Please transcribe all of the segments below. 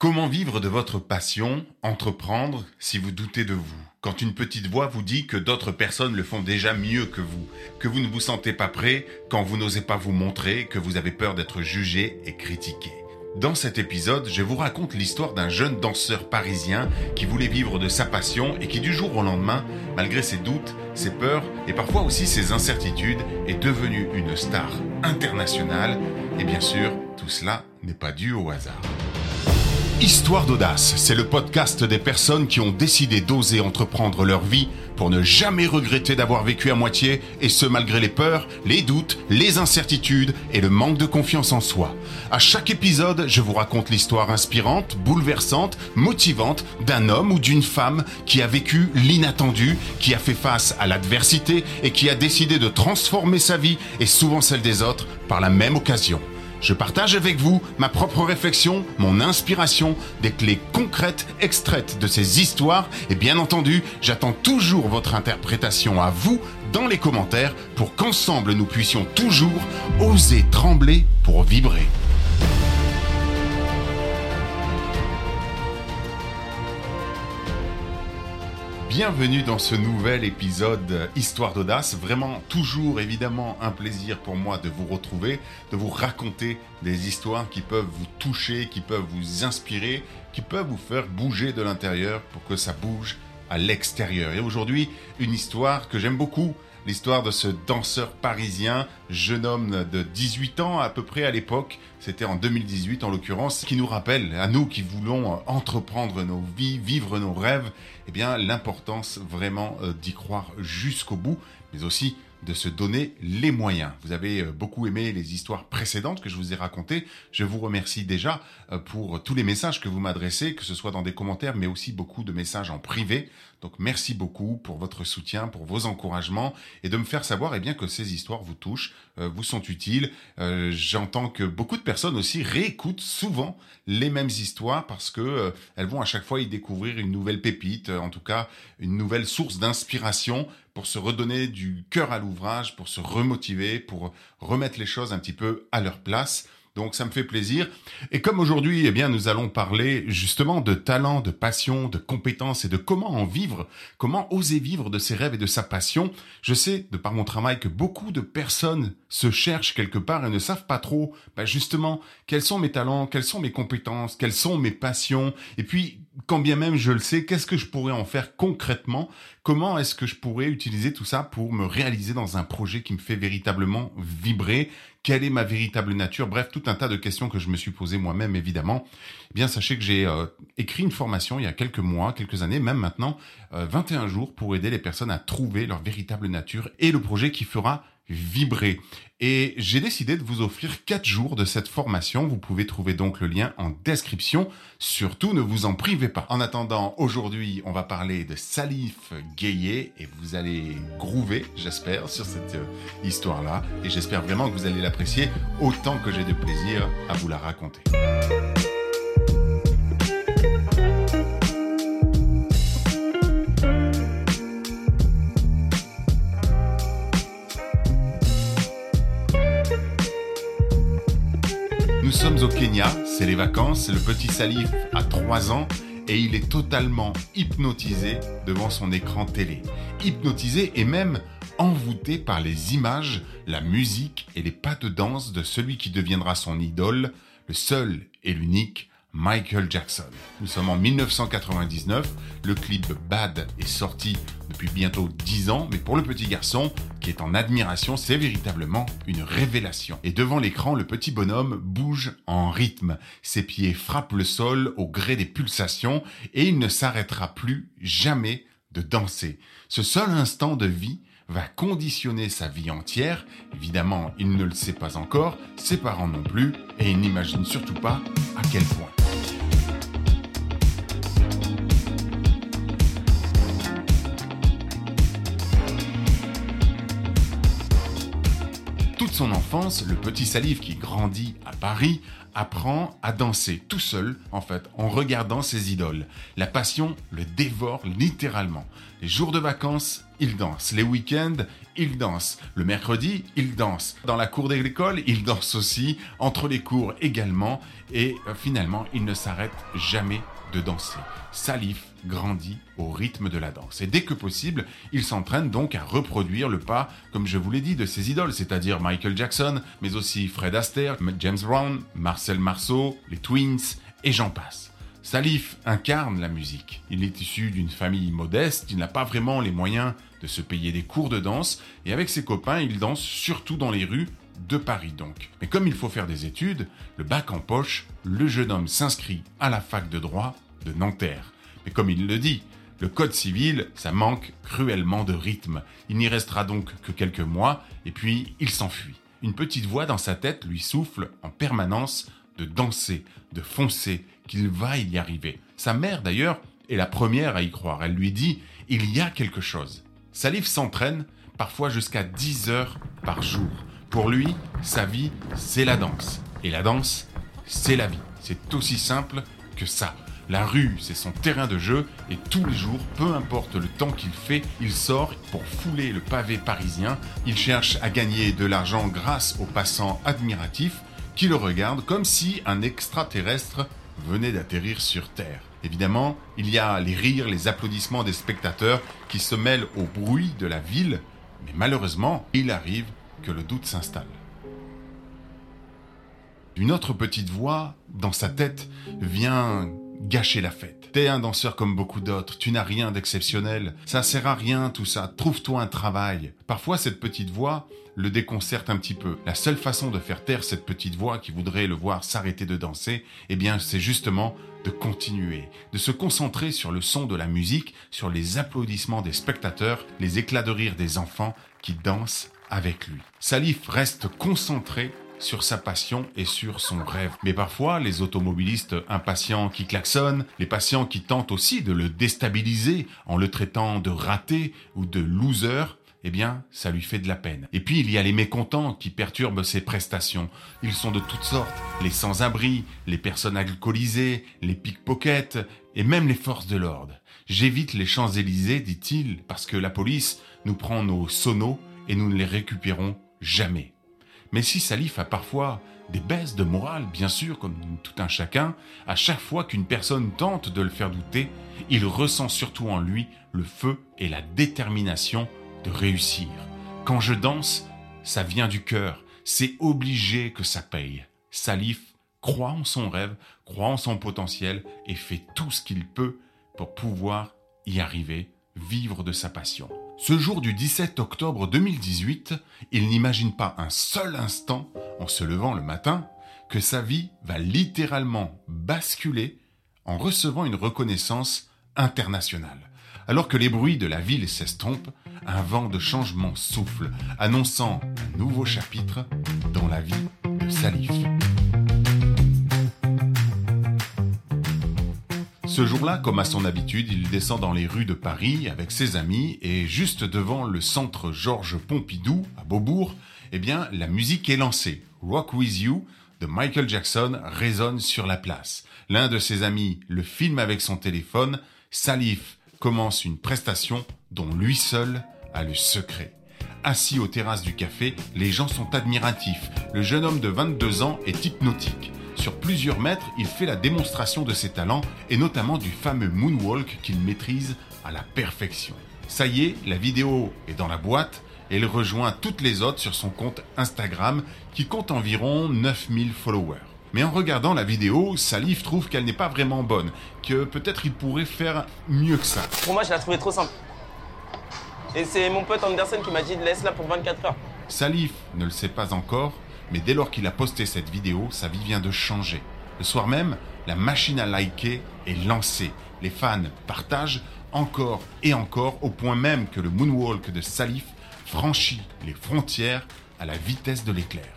Comment vivre de votre passion, entreprendre si vous doutez de vous? Quand une petite voix vous dit que d'autres personnes le font déjà mieux que vous, que vous ne vous sentez pas prêt, quand vous n'osez pas vous montrer, que vous avez peur d'être jugé et critiqué. Dans cet épisode, je vous raconte l'histoire d'un jeune danseur parisien qui voulait vivre de sa passion et qui du jour au lendemain, malgré ses doutes, ses peurs et parfois aussi ses incertitudes, est devenu une star internationale. Et bien sûr, tout cela n'est pas dû au hasard. Histoire d'audace, c'est le podcast des personnes qui ont décidé d'oser entreprendre leur vie pour ne jamais regretter d'avoir vécu à moitié, et ce malgré les peurs, les doutes, les incertitudes et le manque de confiance en soi. À chaque épisode, je vous raconte l'histoire inspirante, bouleversante, motivante d'un homme ou d'une femme qui a vécu l'inattendu, qui a fait face à l'adversité et qui a décidé de transformer sa vie et souvent celle des autres par la même occasion. Je partage avec vous ma propre réflexion, mon inspiration, des clés concrètes extraites de ces histoires et bien entendu, j'attends toujours votre interprétation à vous dans les commentaires pour qu'ensemble nous puissions toujours oser trembler pour vibrer. Bienvenue dans ce nouvel épisode Histoire d'audace. Vraiment toujours évidemment un plaisir pour moi de vous retrouver, de vous raconter des histoires qui peuvent vous toucher, qui peuvent vous inspirer, qui peuvent vous faire bouger de l'intérieur pour que ça bouge à l'extérieur. Et aujourd'hui, une histoire que j'aime beaucoup, l'histoire de ce danseur parisien, jeune homme de 18 ans à peu près à l'époque, c'était en 2018 en l'occurrence, qui nous rappelle, à nous qui voulons entreprendre nos vies, vivre nos rêves, eh bien l'importance vraiment euh, d'y croire jusqu'au bout, mais aussi de se donner les moyens. Vous avez euh, beaucoup aimé les histoires précédentes que je vous ai racontées. Je vous remercie déjà euh, pour tous les messages que vous m'adressez, que ce soit dans des commentaires, mais aussi beaucoup de messages en privé. Donc merci beaucoup pour votre soutien, pour vos encouragements et de me faire savoir eh bien que ces histoires vous touchent, euh, vous sont utiles. J'entends que beaucoup de personnes aussi réécoutent souvent les mêmes histoires parce que elles vont à chaque fois y découvrir une nouvelle pépite, en tout cas une nouvelle source d'inspiration pour se redonner du cœur à l'ouvrage, pour se remotiver, pour remettre les choses un petit peu à leur place. Donc ça me fait plaisir. Et comme aujourd'hui, eh bien, nous allons parler justement de talent, de passion, de compétences et de comment en vivre, comment oser vivre de ses rêves et de sa passion. Je sais, de par mon travail, que beaucoup de personnes se cherchent quelque part et ne savent pas trop, bah, justement, quels sont mes talents, quelles sont mes compétences, quelles sont mes passions. Et puis, quand bien même je le sais, qu'est-ce que je pourrais en faire concrètement? Comment est-ce que je pourrais utiliser tout ça pour me réaliser dans un projet qui me fait véritablement vibrer? Quelle est ma véritable nature? Bref, tout un tas de questions que je me suis posées moi-même, évidemment. Eh bien, sachez que j'ai euh, écrit une formation il y a quelques mois, quelques années, même maintenant, 21 euh, jours pour aider les personnes à trouver leur véritable nature et le projet qui fera vibrer. Et j'ai décidé de vous offrir 4 jours de cette formation. Vous pouvez trouver donc le lien en description. Surtout, ne vous en privez pas. En attendant, aujourd'hui, on va parler de Salif Gayet et vous allez groover, j'espère, sur cette euh, histoire-là. Et j'espère vraiment que vous allez l'apprécier autant que j'ai de plaisir à vous la raconter. Sommes au Kenya, c'est les vacances, le petit Salif a 3 ans et il est totalement hypnotisé devant son écran télé. Hypnotisé et même envoûté par les images, la musique et les pas de danse de celui qui deviendra son idole, le seul et l'unique Michael Jackson. Nous sommes en 1999, le clip Bad est sorti depuis bientôt 10 ans, mais pour le petit garçon qui est en admiration, c'est véritablement une révélation. Et devant l'écran, le petit bonhomme bouge en rythme. Ses pieds frappent le sol au gré des pulsations et il ne s'arrêtera plus jamais de danser. Ce seul instant de vie va conditionner sa vie entière. Évidemment, il ne le sait pas encore, ses parents non plus, et il n'imagine surtout pas à quel point. Toute son enfance, le petit Salif qui grandit à Paris apprend à danser tout seul, en fait, en regardant ses idoles. La passion le dévore littéralement. Les jours de vacances, il danse. Les week-ends, il danse. Le mercredi, il danse. Dans la cour de l'école, il danse aussi. Entre les cours également. Et euh, finalement, il ne s'arrête jamais de danser. Salif grandit au rythme de la danse. Et dès que possible, il s'entraîne donc à reproduire le pas, comme je vous l'ai dit, de ses idoles, c'est-à-dire Michael Jackson, mais aussi Fred Astaire, James Brown, Marcel Marceau, les Twins, et j'en passe. Salif incarne la musique. Il est issu d'une famille modeste, il n'a pas vraiment les moyens de se payer des cours de danse, et avec ses copains, il danse surtout dans les rues de Paris donc. Mais comme il faut faire des études, le bac en poche, le jeune homme s'inscrit à la fac de droit de Nanterre. Mais comme il le dit, le code civil, ça manque cruellement de rythme. Il n'y restera donc que quelques mois, et puis il s'enfuit. Une petite voix dans sa tête lui souffle en permanence de danser, de foncer, qu'il va y arriver. Sa mère, d'ailleurs, est la première à y croire. Elle lui dit Il y a quelque chose. Salif s'entraîne parfois jusqu'à 10 heures par jour. Pour lui, sa vie, c'est la danse. Et la danse, c'est la vie. C'est aussi simple que ça. La rue, c'est son terrain de jeu et tous les jours, peu importe le temps qu'il fait, il sort pour fouler le pavé parisien. Il cherche à gagner de l'argent grâce aux passants admiratifs qui le regardent comme si un extraterrestre venait d'atterrir sur Terre. Évidemment, il y a les rires, les applaudissements des spectateurs qui se mêlent au bruit de la ville, mais malheureusement, il arrive que le doute s'installe. Une autre petite voix, dans sa tête, vient gâcher la fête. T'es un danseur comme beaucoup d'autres, tu n'as rien d'exceptionnel, ça sert à rien tout ça, trouve-toi un travail. Parfois cette petite voix le déconcerte un petit peu. La seule façon de faire taire cette petite voix qui voudrait le voir s'arrêter de danser, eh bien c'est justement de continuer, de se concentrer sur le son de la musique, sur les applaudissements des spectateurs, les éclats de rire des enfants qui dansent avec lui. Salif reste concentré sur sa passion et sur son rêve. Mais parfois, les automobilistes impatients qui klaxonnent, les patients qui tentent aussi de le déstabiliser en le traitant de raté ou de loser, eh bien, ça lui fait de la peine. Et puis, il y a les mécontents qui perturbent ses prestations. Ils sont de toutes sortes. Les sans-abri, les personnes alcoolisées, les pickpockets, et même les forces de l'ordre. J'évite les Champs-Élysées, dit-il, parce que la police nous prend nos sonos et nous ne les récupérons jamais. Mais si Salif a parfois des baisses de morale, bien sûr, comme tout un chacun, à chaque fois qu'une personne tente de le faire douter, il ressent surtout en lui le feu et la détermination de réussir. Quand je danse, ça vient du cœur, c'est obligé que ça paye. Salif croit en son rêve, croit en son potentiel et fait tout ce qu'il peut pour pouvoir y arriver, vivre de sa passion. Ce jour du 17 octobre 2018, il n'imagine pas un seul instant, en se levant le matin, que sa vie va littéralement basculer en recevant une reconnaissance internationale. Alors que les bruits de la ville s'estompent, un vent de changement souffle, annonçant un nouveau chapitre dans la vie de Salif. Ce jour-là, comme à son habitude, il descend dans les rues de Paris avec ses amis et juste devant le centre Georges Pompidou à Beaubourg, eh bien, la musique est lancée. Rock With You de Michael Jackson résonne sur la place. L'un de ses amis le filme avec son téléphone. Salif commence une prestation dont lui seul a le secret. Assis aux terrasses du café, les gens sont admiratifs. Le jeune homme de 22 ans est hypnotique. Sur plusieurs mètres, il fait la démonstration de ses talents et notamment du fameux moonwalk qu'il maîtrise à la perfection. Ça y est, la vidéo est dans la boîte et il rejoint toutes les autres sur son compte Instagram qui compte environ 9000 followers. Mais en regardant la vidéo, Salif trouve qu'elle n'est pas vraiment bonne, que peut-être il pourrait faire mieux que ça. Pour moi, je la trouvais trop simple. Et c'est mon pote Anderson qui m'a dit laisse-la pour 24 heures. Salif ne le sait pas encore, mais dès lors qu'il a posté cette vidéo, sa vie vient de changer. Le soir même, la machine à liker est lancée. Les fans partagent encore et encore au point même que le moonwalk de Salif franchit les frontières à la vitesse de l'éclair.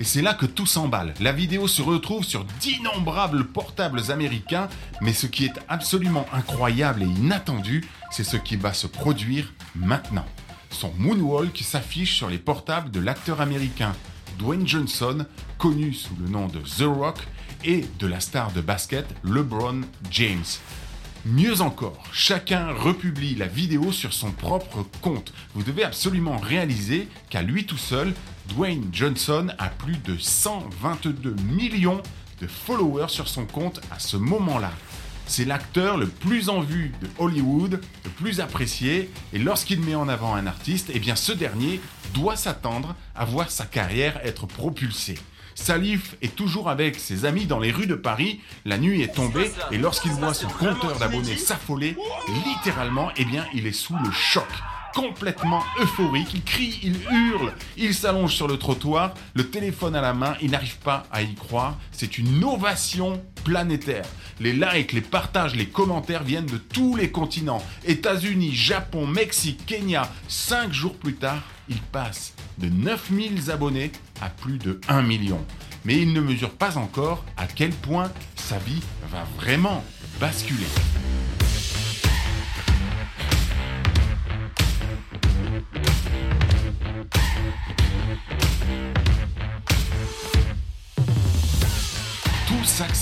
Et c'est là que tout s'emballe. La vidéo se retrouve sur d'innombrables portables américains, mais ce qui est absolument incroyable et inattendu, c'est ce qui va se produire maintenant son moonwalk s'affiche sur les portables de l'acteur américain Dwayne Johnson, connu sous le nom de The Rock, et de la star de basket LeBron James. Mieux encore, chacun republie la vidéo sur son propre compte. Vous devez absolument réaliser qu'à lui tout seul, Dwayne Johnson a plus de 122 millions de followers sur son compte à ce moment-là. C'est l'acteur le plus en vue de Hollywood, le plus apprécié, et lorsqu'il met en avant un artiste, eh bien ce dernier doit s'attendre à voir sa carrière être propulsée. Salif est toujours avec ses amis dans les rues de Paris. La nuit est tombée et lorsqu'il voit son compteur d'abonnés s'affoler, littéralement, eh bien, il est sous le choc complètement euphorique. Il crie, il hurle, il s'allonge sur le trottoir, le téléphone à la main, il n'arrive pas à y croire. C'est une ovation planétaire. Les likes, les partages, les commentaires viennent de tous les continents. États-Unis, Japon, Mexique, Kenya. Cinq jours plus tard, il passe de 9000 abonnés à plus de 1 million. Mais il ne mesure pas encore à quel point sa vie va vraiment basculer.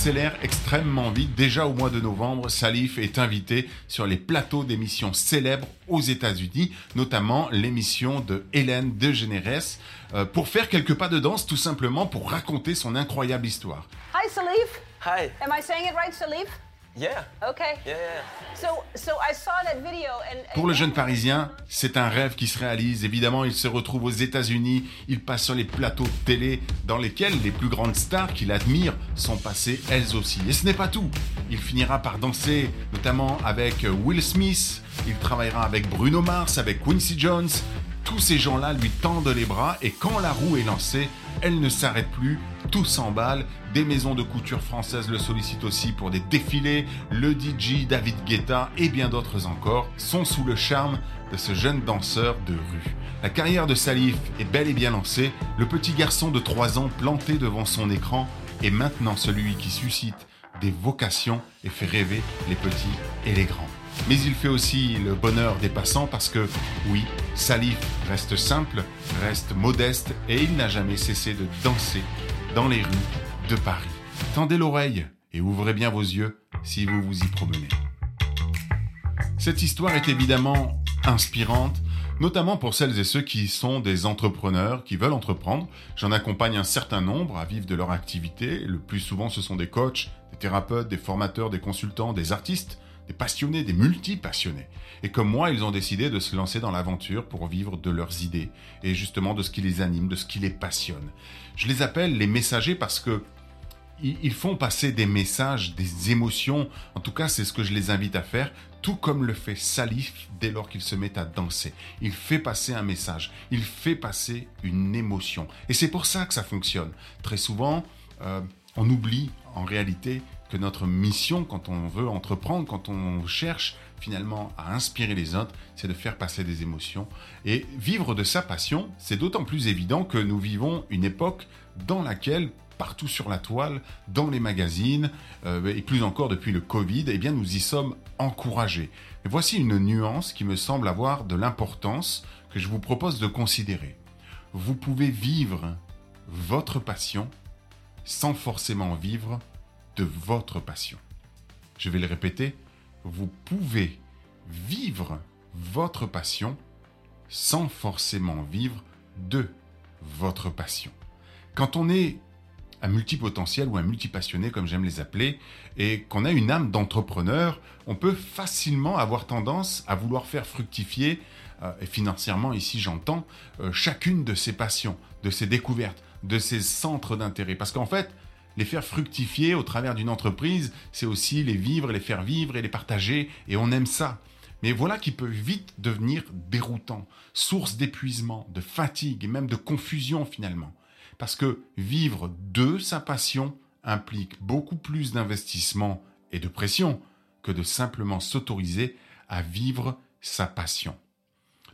S'accélère extrêmement vite. Déjà au mois de novembre, Salif est invité sur les plateaux d'émissions célèbres aux États-Unis, notamment l'émission de Hélène DeGeneres, euh, pour faire quelques pas de danse, tout simplement pour raconter son incroyable histoire. Hi, Salif. Hi. Am I saying it right, Salif? Yeah. Okay. Yeah, yeah. So, so I saw that video and. and Pour le jeune Parisien, c'est un rêve qui se réalise. Évidemment, il se retrouve aux États-Unis, il passe sur les plateaux de télé dans lesquels les plus grandes stars qu'il admire sont passées elles aussi. Et ce n'est pas tout. Il finira par danser, notamment avec Will Smith, il travaillera avec Bruno Mars, avec Quincy Jones. Tous ces gens-là lui tendent les bras et quand la roue est lancée, elle ne s'arrête plus, tout s'emballe. Des maisons de couture françaises le sollicitent aussi pour des défilés. Le DJ David Guetta et bien d'autres encore sont sous le charme de ce jeune danseur de rue. La carrière de Salif est bel et bien lancée. Le petit garçon de 3 ans planté devant son écran est maintenant celui qui suscite des vocations et fait rêver les petits et les grands. Mais il fait aussi le bonheur des passants parce que, oui, Salif reste simple, reste modeste et il n'a jamais cessé de danser dans les rues de Paris. Tendez l'oreille et ouvrez bien vos yeux si vous vous y promenez. Cette histoire est évidemment inspirante, notamment pour celles et ceux qui sont des entrepreneurs, qui veulent entreprendre. J'en accompagne un certain nombre à vivre de leur activité. Le plus souvent, ce sont des coachs, des thérapeutes, des formateurs, des consultants, des artistes, des passionnés, des multi-passionnés. Et comme moi, ils ont décidé de se lancer dans l'aventure pour vivre de leurs idées et justement de ce qui les anime, de ce qui les passionne. Je les appelle les messagers parce que ils font passer des messages, des émotions. En tout cas, c'est ce que je les invite à faire, tout comme le fait Salif dès lors qu'il se met à danser. Il fait passer un message, il fait passer une émotion. Et c'est pour ça que ça fonctionne. Très souvent, euh, on oublie en réalité notre mission, quand on veut entreprendre, quand on cherche finalement à inspirer les autres, c'est de faire passer des émotions. Et vivre de sa passion, c'est d'autant plus évident que nous vivons une époque dans laquelle partout sur la toile, dans les magazines, euh, et plus encore depuis le Covid, eh bien nous y sommes encouragés. Et voici une nuance qui me semble avoir de l'importance que je vous propose de considérer. Vous pouvez vivre votre passion sans forcément vivre de votre passion. Je vais le répéter, vous pouvez vivre votre passion sans forcément vivre de votre passion. Quand on est un multipotentiel ou un multipassionné, comme j'aime les appeler, et qu'on a une âme d'entrepreneur, on peut facilement avoir tendance à vouloir faire fructifier, euh, et financièrement ici j'entends, euh, chacune de ses passions, de ses découvertes, de ses centres d'intérêt. Parce qu'en fait, les faire fructifier au travers d'une entreprise, c'est aussi les vivre, les faire vivre et les partager, et on aime ça. Mais voilà qui peut vite devenir déroutant, source d'épuisement, de fatigue et même de confusion finalement. Parce que vivre de sa passion implique beaucoup plus d'investissement et de pression que de simplement s'autoriser à vivre sa passion.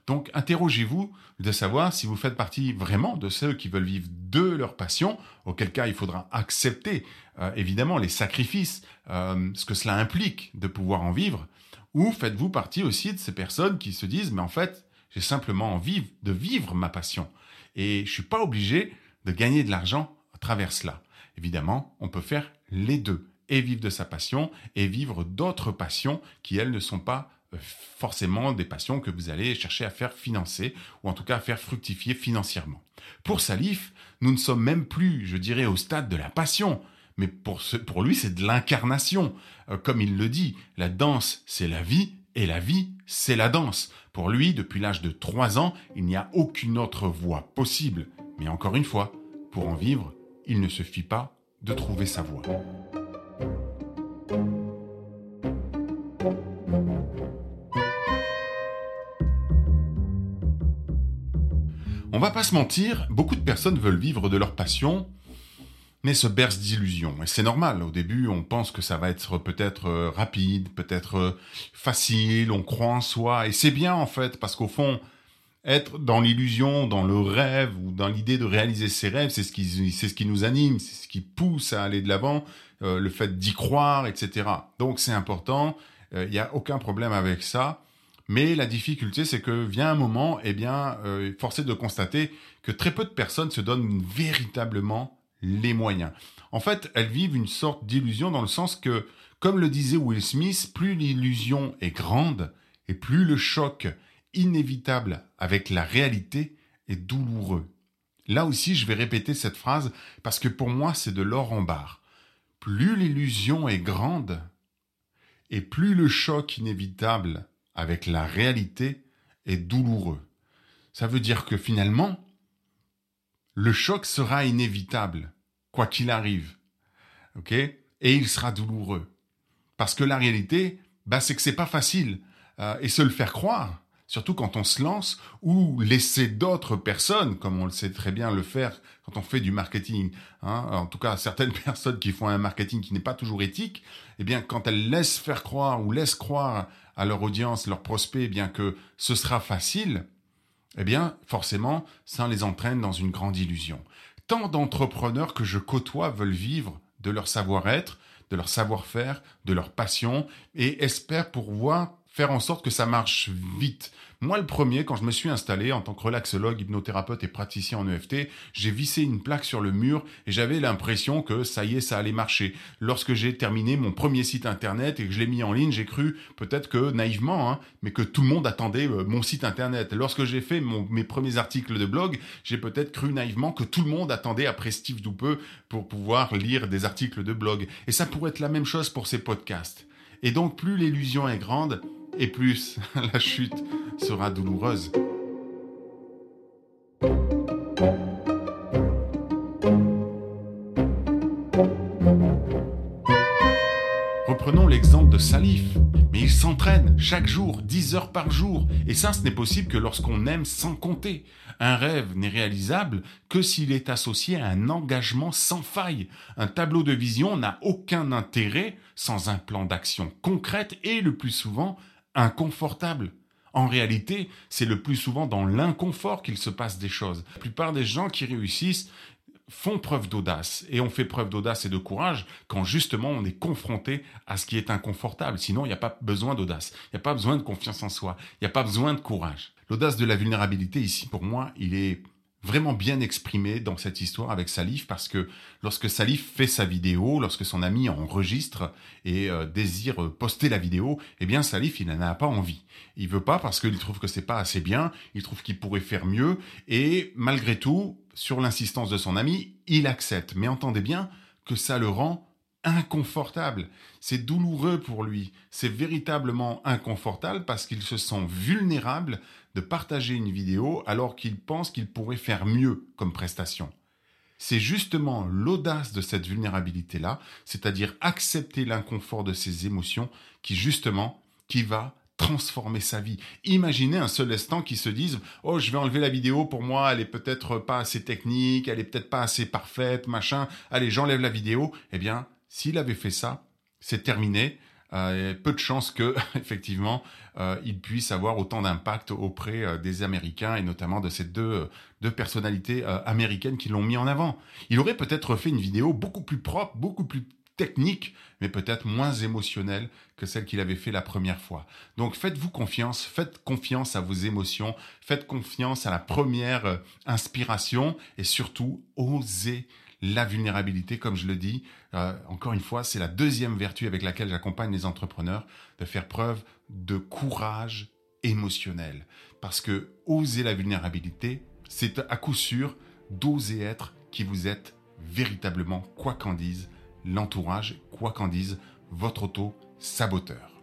Donc interrogez-vous de savoir si vous faites partie vraiment de ceux qui veulent vivre de leur passion, auquel cas il faudra accepter euh, évidemment les sacrifices, euh, ce que cela implique de pouvoir en vivre, ou faites-vous partie aussi de ces personnes qui se disent mais en fait j'ai simplement envie de vivre ma passion et je suis pas obligé de gagner de l'argent à travers cela. Évidemment, on peut faire les deux. et vivre de sa passion et vivre d'autres passions qui, elles, ne sont pas forcément des passions que vous allez chercher à faire financer ou en tout cas à faire fructifier financièrement. Pour Salif, nous ne sommes même plus, je dirais, au stade de la passion, mais pour, lui, c'est de l'incarnation. Euh, comme il le dit, la danse, c'est la vie, et la vie, c'est la danse. Pour lui, depuis l'âge de 3 ans, il n'y a aucune autre voie possible. Mais encore une fois, pour en vivre, il ne suffit pas de trouver sa voie. On va pas se mentir, beaucoup de personnes veulent vivre de leur passion, mais se bercent d'illusions. Et c'est normal, au début on pense que ça va être peut-être euh, rapide, peut-être euh, facile, on croit en soi, et c'est bien en fait, parce qu'au fond, être dans l'illusion, dans le rêve ou dans l'idée de réaliser ses rêves, c'est ce qui, c'est ce qui nous anime, c'est ce qui pousse à aller de l'avant, euh, le fait d'y croire, etc. Donc c'est important, il n'y a aucun problème avec ça. Mais la difficulté, c'est que vient un moment, eh bien, euh, forcé de constater que très peu de personnes se donnent véritablement les moyens. En fait, elles vivent une sorte d'illusion dans le sens que, comme le disait Will Smith, plus l'illusion est grande et plus le choc inévitable avec la réalité est douloureux. Là aussi, je vais répéter cette phrase parce que pour moi, c'est de l'or en barre. Plus l'illusion est grande et plus le choc inévitable avec la réalité est douloureux. Ça veut dire que finalement, le choc sera inévitable, quoi qu'il arrive. Et il sera douloureux. Parce que la réalité, bah, c'est que c'est pas facile. Euh, et se le faire croire, surtout quand on se lance, ou laisser d'autres personnes, comme on le sait très bien le faire quand on fait du marketing, hein, en tout cas certaines personnes qui font un marketing qui n'est pas toujours éthique, eh bien quand elles laissent faire croire ou laissent croire à leur audience, leurs prospects, eh bien que ce sera facile, eh bien forcément ça les entraîne dans une grande illusion. Tant d'entrepreneurs que je côtoie veulent vivre de leur savoir-être, de leur savoir-faire, de leur passion, et espèrent pouvoir faire en sorte que ça marche vite. Moi, le premier, quand je me suis installé en tant que relaxologue, hypnothérapeute et praticien en EFT, j'ai vissé une plaque sur le mur et j'avais l'impression que ça y est, ça allait marcher. Lorsque j'ai terminé mon premier site internet et que je l'ai mis en ligne, j'ai cru, peut-être que naïvement, hein, mais que tout le monde attendait euh, mon site internet. Lorsque j'ai fait mes premiers articles de blog, j'ai peut-être cru naïvement que tout le monde attendait après Steve Doupeux pour pouvoir lire des articles de blog. Et ça pourrait être la même chose pour ces podcasts. Et donc, plus l'illusion est grande, et plus la chute sera douloureuse. Reprenons l'exemple de Salif. Mais il s'entraîne chaque jour, 10 heures par jour. Et ça, ce n'est possible que lorsqu'on aime sans compter. Un rêve n'est réalisable que s'il est associé à un engagement sans faille. Un tableau de vision n'a aucun intérêt sans un plan d'action concrète et le plus souvent inconfortable. En réalité, c'est le plus souvent dans l'inconfort qu'il se passe des choses. La plupart des gens qui réussissent font preuve d'audace. Et on fait preuve d'audace et de courage quand justement on est confronté à ce qui est inconfortable. Sinon, il n'y a pas besoin d'audace. Il n'y a pas besoin de confiance en soi. Il n'y a pas besoin de courage. L'audace de la vulnérabilité ici, pour moi, il est vraiment bien exprimé dans cette histoire avec Salif parce que lorsque Salif fait sa vidéo, lorsque son ami enregistre et euh, désire poster la vidéo, eh bien Salif il n'en a pas envie. Il veut pas parce qu'il trouve que c'est pas assez bien, il trouve qu'il pourrait faire mieux et malgré tout, sur l'insistance de son ami, il accepte. Mais entendez bien que ça le rend inconfortable. C'est douloureux pour lui. C'est véritablement inconfortable parce qu'il se sent vulnérable de partager une vidéo alors qu'il pense qu'il pourrait faire mieux comme prestation. C'est justement l'audace de cette vulnérabilité-là, c'est-à-dire accepter l'inconfort de ses émotions, qui justement, qui va transformer sa vie. Imaginez un seul instant qui se dise "Oh, je vais enlever la vidéo pour moi, elle est peut-être pas assez technique, elle est peut-être pas assez parfaite, machin. Allez, j'enlève la vidéo." Eh bien, s'il avait fait ça, c'est terminé. Euh, peu de chances que, effectivement, euh, il puisse avoir autant d'impact auprès euh, des Américains et notamment de ces deux, deux personnalités américaines qui l'ont mis en avant. Il aurait peut-être fait une vidéo beaucoup plus propre, beaucoup plus technique, mais peut-être moins émotionnelle que celle qu'il avait fait la première fois. Donc faites-vous confiance, faites confiance à vos émotions, faites confiance à la première inspiration et surtout osez la vulnérabilité, comme je le dis, euh, encore une fois, c'est la deuxième vertu avec laquelle j'accompagne les entrepreneurs, de faire preuve de courage émotionnel. Parce que oser la vulnérabilité, c'est à coup sûr d'oser être qui vous êtes véritablement, quoi qu'en dise l'entourage, quoi qu'en dise votre auto-saboteur.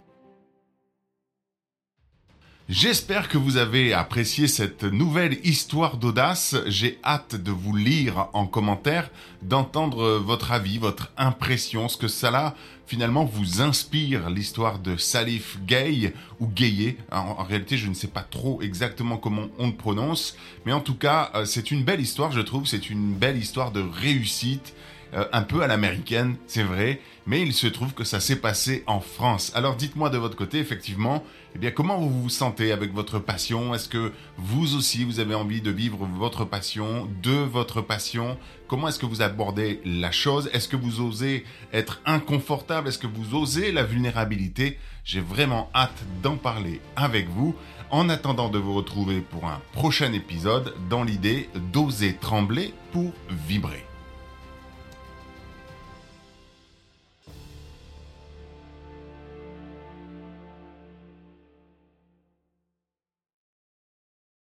J'espère que vous avez apprécié cette nouvelle histoire d'audace. J'ai hâte de vous lire en commentaire, d'entendre votre avis, votre impression, ce que cela finalement vous inspire l'histoire de Salif Gay ou Gayé. En, réalité, je ne sais pas trop exactement comment on le prononce, mais en tout cas, euh, c'est une belle histoire, je trouve. C'est une belle histoire de réussite euh, un peu à l'américaine, c'est vrai, mais il se trouve que ça s'est passé en France. Alors dites-moi de votre côté, effectivement, eh bien comment vous vous sentez avec votre passion? Est-ce que vous aussi vous avez envie de vivre votre passion, de votre passion? Comment est-ce que vous abordez la chose? Est-ce que vous osez être inconfortable? Est-ce que vous osez la vulnérabilité? J'ai vraiment hâte d'en parler avec vous. En attendant de vous retrouver pour un prochain épisode, dans l'idée d'oser trembler pour vibrer.